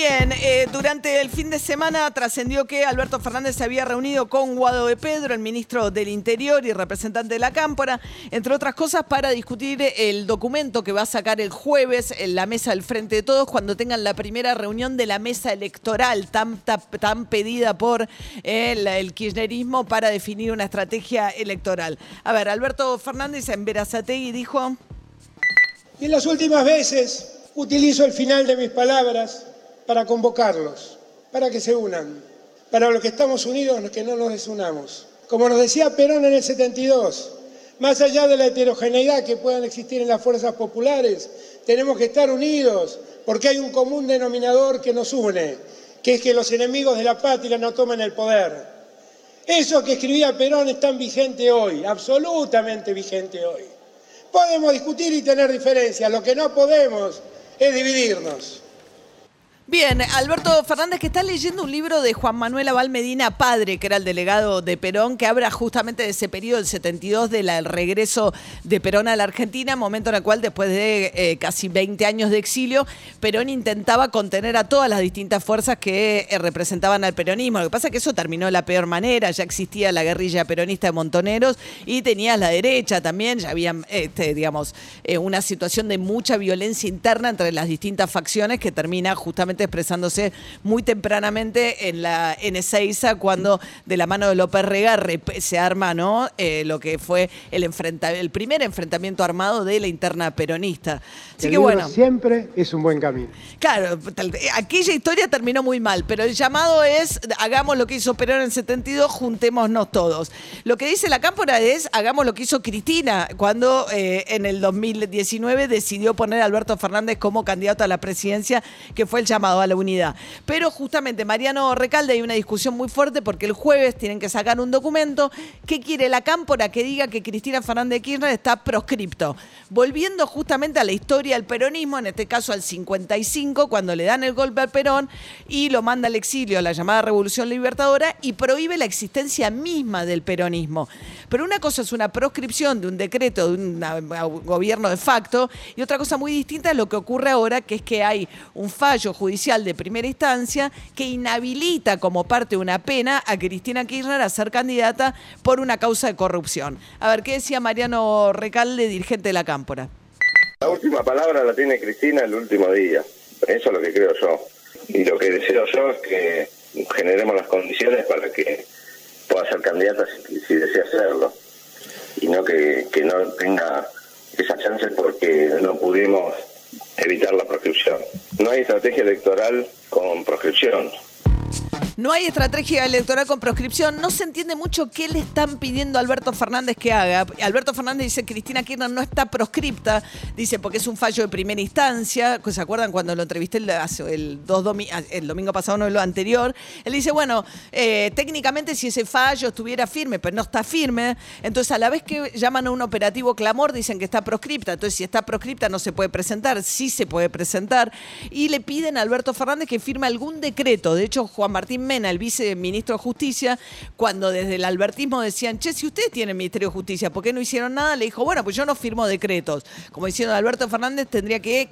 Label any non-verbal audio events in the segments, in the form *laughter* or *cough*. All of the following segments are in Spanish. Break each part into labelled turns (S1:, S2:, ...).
S1: Bien, eh, durante el fin de semana trascendió que Alberto Fernández se había reunido con Guado de Pedro, el ministro del Interior y representante de la Cámpora, entre otras cosas para discutir el documento que va a sacar el jueves en la mesa del Frente de Todos cuando tengan la primera reunión de la mesa electoral tan, pedida por el, el, kirchnerismo para definir una estrategia electoral. A ver, Alberto Fernández en Verazategui dijo...
S2: En las últimas veces utilizo el final de mis palabras para convocarlos, para que se unan, para los que estamos unidos, que no nos desunamos. Como nos decía Perón en el 72, más allá de la heterogeneidad que puedan existir en las fuerzas populares, tenemos que estar unidos porque hay un común denominador que nos une, que es que los enemigos de la patria no tomen el poder. Eso que escribía Perón es tan vigente hoy, absolutamente vigente hoy. Podemos discutir y tener diferencias, lo que no podemos es dividirnos.
S1: Bien, Alberto Fernández que está leyendo un libro de Juan Manuel Aval Medina, padre, que era el delegado de Perón, que habla justamente de ese periodo del 72 del regreso de Perón a la Argentina, momento en el cual después de eh, casi 20 años de exilio, Perón intentaba contener a todas las distintas fuerzas que eh, representaban al peronismo. Lo que pasa es que eso terminó de la peor manera, ya existía la guerrilla peronista de Montoneros y tenía la derecha también, ya había, este, digamos, eh, una situación de mucha violencia interna entre las distintas facciones que termina justamente expresándose muy tempranamente en la en Ezeiza cuando de la mano de López Rega se arma ¿no? Eh, lo que fue el, enfrenta el primer enfrentamiento armado de la interna peronista. Así
S2: el
S1: que bueno.
S2: Siempre es un buen camino.
S1: Claro, aquella historia terminó muy mal, pero el llamado es hagamos lo que hizo Perón en el 72, juntémonos todos. Lo que dice la cámpora es hagamos lo que hizo Cristina cuando eh, en el 2019 decidió poner a Alberto Fernández como candidato a la presidencia, que fue el llamado a la unidad. Pero justamente Mariano Recalde hay una discusión muy fuerte porque el jueves tienen que sacar un documento que quiere la cámpora que diga que Cristina Fernández Kirchner está proscripto. Volviendo justamente a la historia del peronismo, en este caso al 55, cuando le dan el golpe al Perón y lo manda al exilio, la llamada Revolución Libertadora, y prohíbe la existencia misma del peronismo. Pero una cosa es una proscripción de un decreto de un gobierno de facto y otra cosa muy distinta es lo que ocurre ahora, que es que hay un fallo judicial de primera instancia que inhabilita como parte de una pena a Cristina Kirchner a ser candidata por una causa de corrupción. A ver, ¿qué decía Mariano Recalde, dirigente de la Cámpora?
S3: La última palabra la tiene Cristina el último día. Eso es lo que creo yo. Y lo que deseo yo es que generemos las condiciones para que pueda ser candidata si, si desea hacerlo. Y no que, que no tenga esa chance porque no pudimos evitar la proscripción. No hay estrategia electoral con proscripción.
S1: No hay estrategia electoral con proscripción. No se entiende mucho qué le están pidiendo a Alberto Fernández que haga. Alberto Fernández dice Cristina Kirchner no está proscripta. Dice porque es un fallo de primera instancia. ¿Se acuerdan cuando lo entrevisté el, dos el domingo pasado, no lo anterior? Él dice, bueno, eh, técnicamente si ese fallo estuviera firme, pero no está firme, entonces a la vez que llaman a un operativo clamor, dicen que está proscripta. Entonces si está proscripta no se puede presentar. Sí se puede presentar. Y le piden a Alberto Fernández que firme algún decreto. De hecho, Juan Martín El viceministro de Justicia, cuando desde el albertismo decían, che, si ustedes tienen Ministerio de Justicia, ¿por qué no hicieron nada? Le dijo, bueno, pues yo no firmo decretos. Como diciendo Alberto Fernández, tendría que.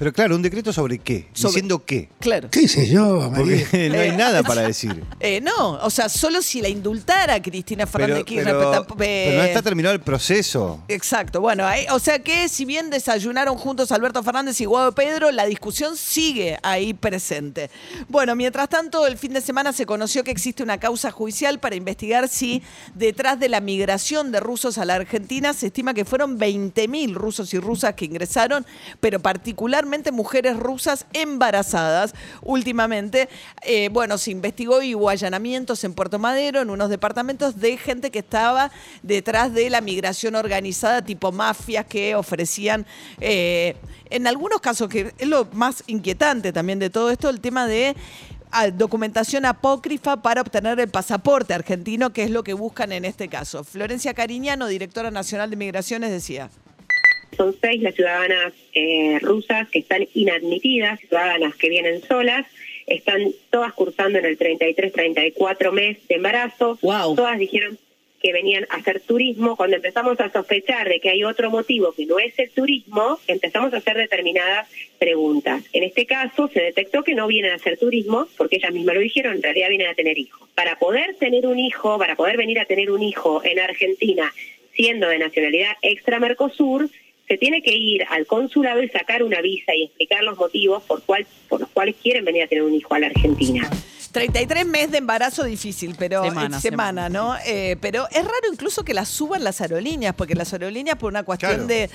S4: Pero claro, un decreto sobre qué,
S1: Sobre-
S4: diciendo qué.
S1: Claro.
S2: ¿Qué sé yo, María?
S4: Porque *laughs* no hay nada para *laughs* decir.
S1: Eh, no, o sea, solo si la indultara Cristina
S4: Pero,
S1: Fernández Kirchner.
S4: pero-
S1: pero tamp-
S4: pero no
S1: eh,
S4: está terminado el proceso.
S1: Exacto, bueno, o sea que si bien desayunaron juntos Alberto Fernández y Guado Pedro, la discusión sigue ahí presente. Bueno, mientras tanto, el fin de semana se conoció que existe una causa judicial para investigar si detrás de la migración de rusos a la Argentina se estima que fueron 20.000 rusos y rusas que ingresaron, pero particularmente mujeres rusas embarazadas últimamente. Eh, bueno, se investigó y hubo en Puerto Madero, en unos departamentos de gente que estaba detrás de la migración organizada, tipo mafias que ofrecían, eh, en algunos casos, que es lo más inquietante también de todo esto, el tema de ah, documentación apócrifa para obtener el pasaporte argentino, que es lo que buscan en este caso. Florencia Cariñano, directora nacional de Migraciones, decía.
S5: Son seis las ciudadanas eh, rusas que están inadmitidas, ciudadanas que vienen solas, están todas cursando en el 33-34 mes de embarazo.
S6: Wow.
S5: Todas dijeron que venían a hacer turismo. Cuando empezamos a sospechar de que hay otro motivo que no es el turismo, empezamos a hacer determinadas preguntas. En este caso se detectó que no vienen a hacer turismo, porque ellas mismas lo dijeron, en realidad vienen a tener hijos. Para poder tener un hijo, para poder venir a tener un hijo en Argentina, siendo de nacionalidad extra Mercosur, se tiene que ir al consulado y sacar una visa y explicar los motivos por, por los cuales quieren venir a tener un hijo a la Argentina.
S1: 33 meses de embarazo difícil, pero
S7: Semana,
S1: eh, semana,
S7: semana,
S1: ¿no? Eh, pero es raro incluso que las suban las aerolíneas, porque las aerolíneas por una cuestión
S4: Claro.
S1: de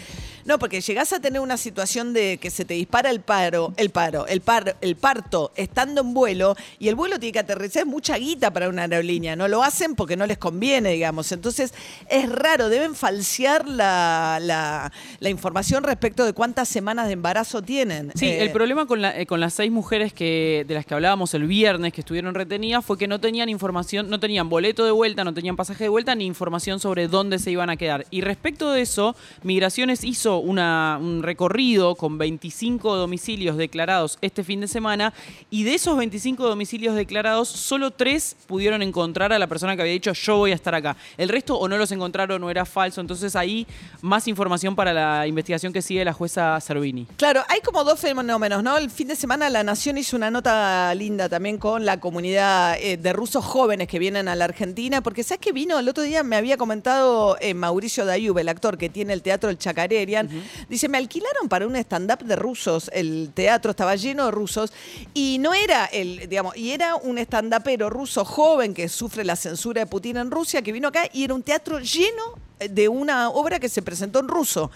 S1: no, porque llegás a tener una situación de que se te dispara el paro, el paro, el par, el parto estando en vuelo y el vuelo tiene que aterrizar es mucha guita para una aerolínea, no lo hacen porque no les conviene, digamos. Entonces, es raro, deben falsear la, la, la información respecto de cuántas semanas de embarazo tienen.
S7: Sí,
S1: Eh,
S7: el problema con, la- eh, con las seis mujeres que, de las que hablábamos el viernes que estuvieron retenidas fue que no tenían información, no tenían boleto de vuelta, no tenían pasaje de vuelta ni información sobre dónde se iban a quedar. Y respecto de eso, Migraciones hizo un recorrido con 25 domicilios declarados este fin de semana y de esos 25 domicilios declarados, solo tres pudieron encontrar a la persona que había dicho yo voy a estar acá. El resto o no los encontraron o era falso. Entonces ahí más información para la investigación que sigue la jueza Cervini.
S1: Claro, hay como dos fenómenos, ¿no? El fin de semana La Nación hizo una nota linda también con la comunidad eh, de rusos jóvenes que vienen a la Argentina, porque ¿sabes qué vino? El otro día me había comentado eh, Mauricio Dayub, el actor que tiene el teatro El Chacarerian, dice, me alquilaron para un stand-up de rusos, el teatro estaba lleno de rusos, y no era el, digamos, y era un stand-upero ruso joven que sufre la censura de Putin en Rusia, que vino acá y era un teatro lleno eh, de una obra que se presentó en ruso.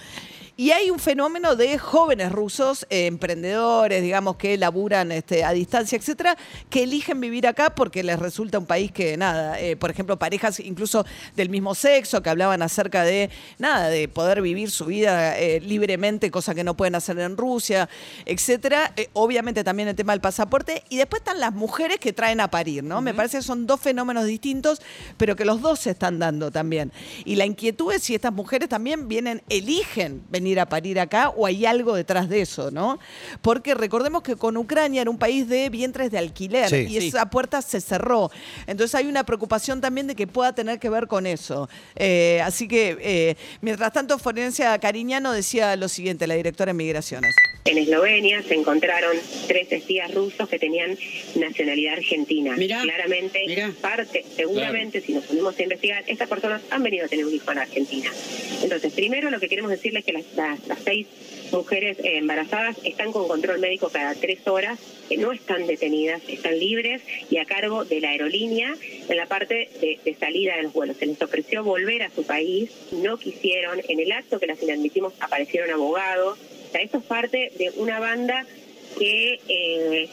S1: Y hay un fenómeno de jóvenes rusos, eh, emprendedores, digamos, que laburan este, a distancia, etcétera, que eligen vivir acá porque les resulta un país que, nada, eh, por ejemplo, parejas incluso del mismo sexo que hablaban acerca de, nada, de poder vivir su vida eh, libremente, cosa que no pueden hacer en Rusia, etcétera. Obviamente también el tema del pasaporte. Y después están las mujeres que traen a parir, ¿no? Me parece que son dos fenómenos distintos, pero que los dos se están dando también. Y la inquietud es si estas mujeres también vienen, eligen venir a parir acá o hay algo detrás de eso, ¿no? Porque recordemos que con Ucrania era un país de vientres de alquiler
S4: Sí.
S1: y esa puerta se cerró. Entonces hay una preocupación también de que pueda tener que ver con eso. Eh, así que, eh, mientras tanto, Florencia Cariñano decía lo siguiente, la directora de Migraciones.
S5: En Eslovenia se encontraron tres espías rusos que tenían nacionalidad argentina.
S6: Mirá,
S5: Claramente,
S6: mirá.
S5: parte, seguramente, si nos ponemos a investigar, estas personas han venido a tener un hijo en Argentina. Entonces, primero lo que queremos decirles es que las, las- seis mujeres eh, embarazadas están con control médico cada tres horas, que no están detenidas, están libres y a cargo de la aerolínea en la parte de, de salida de los vuelos. Se les ofreció volver a su país, no quisieron. En el acto que las inadmitimos aparecieron abogados. O sea, esto es parte de una banda que eh,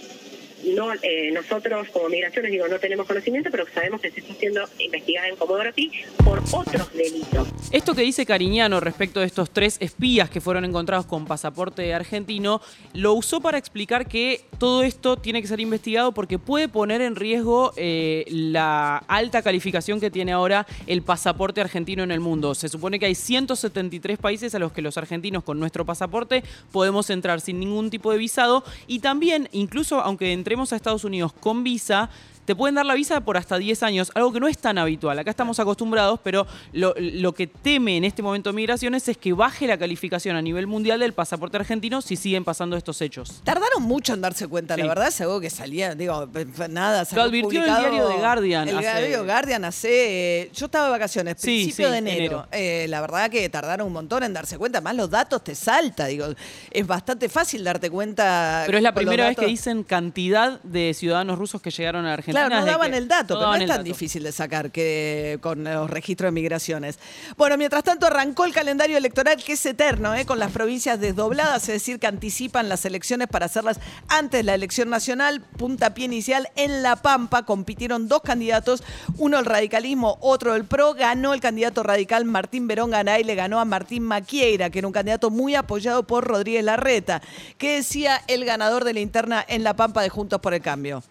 S5: no eh, nosotros como migraciones digo no tenemos conocimiento, pero sabemos que se está siendo investigada en Comodoro Pi por otros delitos.
S7: Esto que dice Cariñano respecto de estos tres espías que fueron encontrados con pasaporte argentino, lo usó para explicar que todo esto tiene que ser investigado porque puede poner en riesgo eh, la alta calificación que tiene ahora el pasaporte argentino en el mundo. Se supone que hay 173 países a los que los argentinos con nuestro pasaporte podemos entrar sin ningún tipo de visado y también, incluso aunque entremos a Estados Unidos con visa, te pueden dar la visa por hasta 10 años, algo que no es tan habitual. Acá estamos acostumbrados, pero lo, lo que teme en este momento Migraciones es que baje la calificación a nivel mundial del pasaporte argentino si siguen pasando estos hechos.
S1: Tardaron mucho en darse cuenta, la verdad es algo que salía, digo, nada, salió
S7: advirtió el diario The Guardian
S1: El
S7: hace-
S1: diario Guardian hace, eh, yo estaba de vacaciones,
S7: Sí,
S1: principio
S7: sí,
S1: de enero.
S7: enero.
S1: Eh, la verdad que tardaron un montón en darse cuenta, más los datos te salta, digo, es bastante fácil darte cuenta.
S7: Pero es la primera vez que dicen cantidad de ciudadanos rusos que llegaron a Argentina.
S1: Claro, no daban el dato, pero no es tan
S7: dato.
S1: difícil de sacar que con los registros de migraciones. Bueno, mientras tanto arrancó el calendario electoral que es eterno, ¿eh? con las provincias desdobladas, es decir, que anticipan las elecciones para hacerlas antes de la elección nacional. Puntapié inicial en La Pampa, compitieron dos candidatos, uno el radicalismo, otro el PRO, ganó el candidato radical Martín Verón Garay, le ganó a Martín Maquieira, que era un candidato muy apoyado por Rodríguez Larreta. ¿Qué decía el ganador de la interna en La Pampa de Juntos por el Cambio?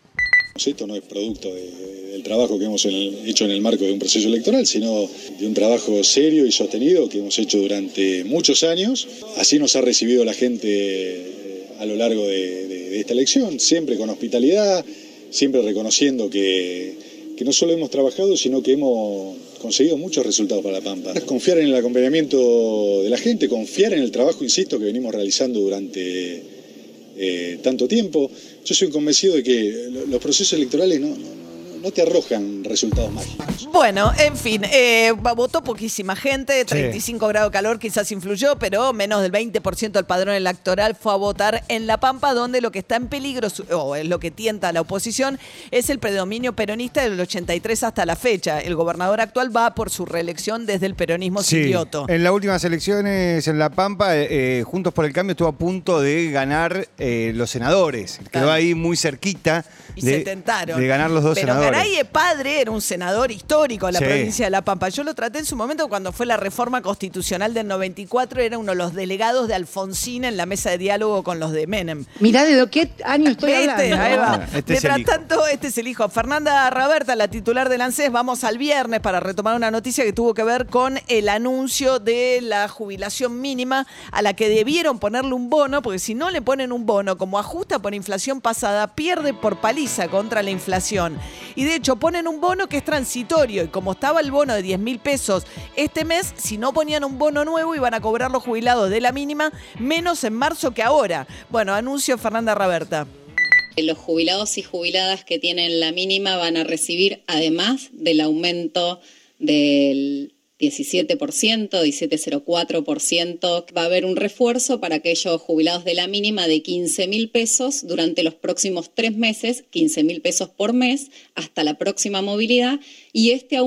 S8: Esto no es producto de- del trabajo que hemos hecho en el marco de un proceso electoral, sino de un trabajo serio y sostenido que hemos hecho durante muchos años. Así nos ha recibido la gente eh, a lo largo de esta elección, siempre con hospitalidad, siempre reconociendo que, que no solo hemos trabajado, sino que hemos conseguido muchos resultados para La Pampa. Confiar en el acompañamiento de la gente, confiar en el trabajo, insisto, que venimos realizando durante eh, tanto tiempo. Yo soy convencido de que lo- los procesos electorales no, no- no te arrojan resultados mágicos.
S1: Bueno, en fin, eh, votó poquísima gente, 35 grados de calor quizás influyó, pero menos del 20% del padrón electoral fue a votar en La Pampa, donde lo que está en peligro, o es lo que tienta a la oposición, es el predominio peronista del 83 hasta la fecha. El gobernador actual va por su reelección desde el peronismo
S4: Sí.
S1: silioto.
S4: En las últimas elecciones en La Pampa, eh, eh, Juntos por el Cambio estuvo a punto de ganar eh, los senadores. Quedó ahí muy cerquita
S1: Y
S4: de,
S1: se tentaron.
S4: de ganar los dos
S1: Pero
S4: senadores.
S1: De padre era un senador histórico de la
S4: Sí.
S1: provincia de La Pampa. Yo lo traté en su momento cuando fue la reforma constitucional del 94, era uno de los delegados de Alfonsín en la mesa de diálogo con los de Menem.
S9: Mirá de qué año estoy
S1: ¿Viste?
S9: hablando.
S1: Ahí va.
S4: Bueno, este es
S1: Mientras
S4: el hijo.
S1: tanto, este es el hijo. Fernanda Raberta, la titular del ANSES, vamos al viernes para retomar una noticia que tuvo que ver con el anuncio de la jubilación mínima a la que debieron ponerle un bono, porque si no le ponen un bono, como ajusta por inflación pasada, pierde por paliza contra la inflación. Y de hecho ponen un bono que es transitorio y como estaba el bono de 10 mil pesos este mes, si no ponían un bono nuevo iban a cobrar los jubilados de la mínima menos en marzo que ahora. Bueno, anuncio Fernanda Raberta.
S10: Los jubilados y jubiladas que tienen la mínima van a recibir, además del aumento del 17%, 17,04%, va a haber un refuerzo para aquellos jubilados de la mínima de 15 mil pesos durante los próximos tres meses, 15 mil pesos por mes, hasta la próxima movilidad. Y este,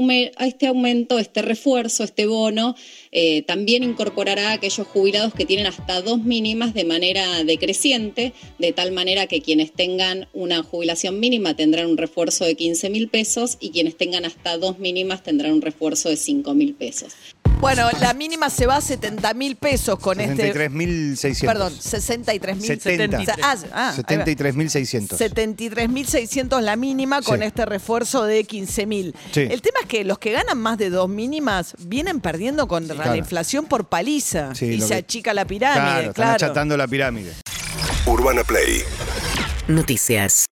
S10: este aumento, este refuerzo, este bono, eh, también incorporará a aquellos jubilados que tienen hasta dos mínimas de manera decreciente, de tal manera que quienes tengan una jubilación mínima tendrán un refuerzo de 15 mil pesos y quienes tengan hasta dos mínimas tendrán un refuerzo de 5 mil pesos.
S1: Bueno, la mínima se va a 70 mil pesos con este.
S4: 63.600.
S1: Perdón, 63 mil.
S4: 70.
S1: Ah, ah.
S4: 73.600.
S1: 73.600 la mínima con
S4: Sí.
S1: este refuerzo de 15.000.
S4: Sí.
S1: El tema es que los que ganan más de dos mínimas vienen perdiendo contra la
S4: Claro.
S1: inflación por paliza
S4: Sí,
S1: y se
S4: que-
S1: achica la pirámide,
S4: Claro, están
S1: claro.
S4: achatando la pirámide.
S11: Urbana Play
S6: Noticias.